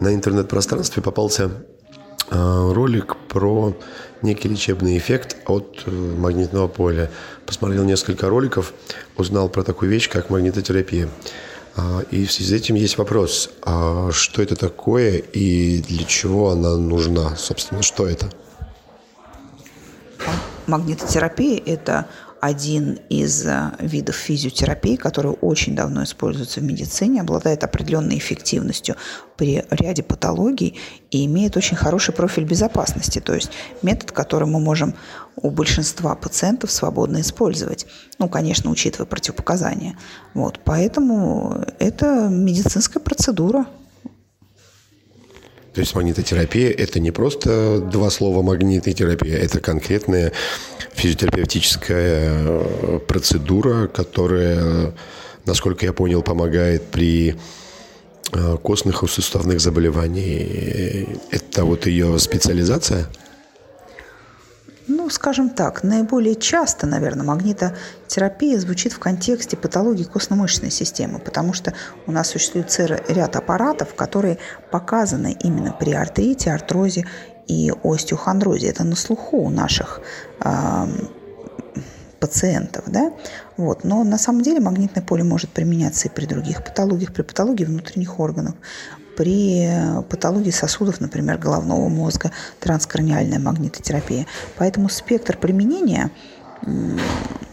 на интернет-пространстве попался э, ролик про некий лечебный эффект от э, магнитного поля. Посмотрел несколько роликов, узнал про такую вещь, как магнитотерапия. А, и в связи с этим есть вопрос, а что это такое и для чего она нужна? Собственно, что это? Магнитотерапия – это один из э, видов физиотерапии, который очень давно используется в медицине, обладает определенной эффективностью при ряде патологий и имеет очень хороший профиль безопасности, то есть метод, который мы можем у большинства пациентов свободно использовать. Ну, конечно, учитывая противопоказания. Вот, поэтому это медицинская процедура, то есть магнитотерапия – это не просто два слова магнитотерапия, это конкретная физиотерапевтическая э, процедура, которая, насколько я понял, помогает при э, костных и суставных заболеваниях. Это вот ее специализация – скажем так, наиболее часто, наверное, магнитотерапия звучит в контексте патологии костно-мышечной системы, потому что у нас существует ряд аппаратов, которые показаны именно при артрите, артрозе и остеохондрозе. Это на слуху у наших э, пациентов, да, вот. Но на самом деле магнитное поле может применяться и при других патологиях, при патологии внутренних органов при патологии сосудов, например, головного мозга, транскраниальная магнитотерапия. Поэтому спектр применения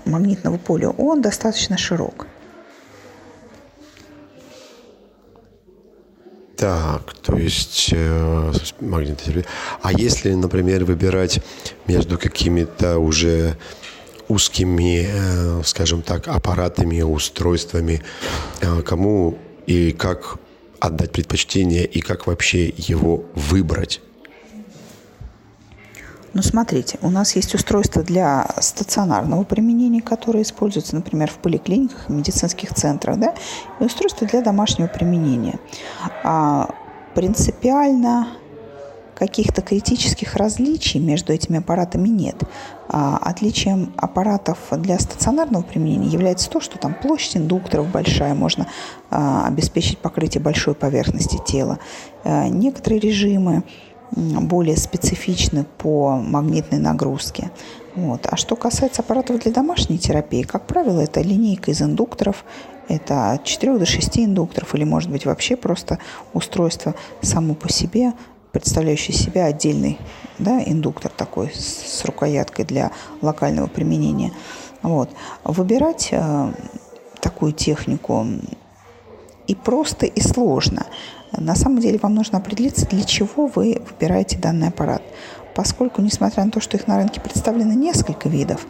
магнитного поля, он достаточно широк. Так, то есть э, магнитотерапия. А если, например, выбирать между какими-то уже узкими, э, скажем так, аппаратами, устройствами, э, кому и как отдать предпочтение и как вообще его выбрать? Ну, смотрите, у нас есть устройства для стационарного применения, которые используются, например, в поликлиниках медицинских центрах, да, и устройства для домашнего применения. А принципиально каких-то критических различий между этими аппаратами нет. А отличием аппаратов для стационарного применения является то, что там площадь индукторов большая, можно а, обеспечить покрытие большой поверхности тела. А, некоторые режимы более специфичны по магнитной нагрузке. Вот. А что касается аппаратов для домашней терапии, как правило, это линейка из индукторов, это от 4 до 6 индукторов или, может быть, вообще просто устройство само по себе представляющий себя отдельный да, индуктор такой с, с рукояткой для локального применения. Вот. Выбирать э, такую технику и просто, и сложно. На самом деле вам нужно определиться, для чего вы выбираете данный аппарат. Поскольку, несмотря на то, что их на рынке представлено несколько видов,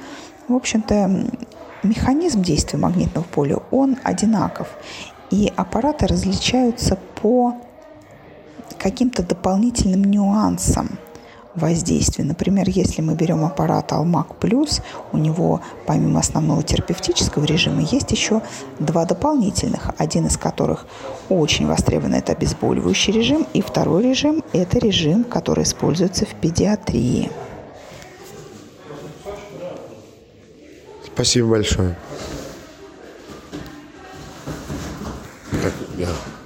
в общем-то, механизм действия магнитного поля, он одинаков. И аппараты различаются по каким-то дополнительным нюансом воздействия. Например, если мы берем аппарат Almac Plus, у него помимо основного терапевтического режима есть еще два дополнительных, один из которых очень востребован, это обезболивающий режим, и второй режим – это режим, который используется в педиатрии. Спасибо большое. Так, я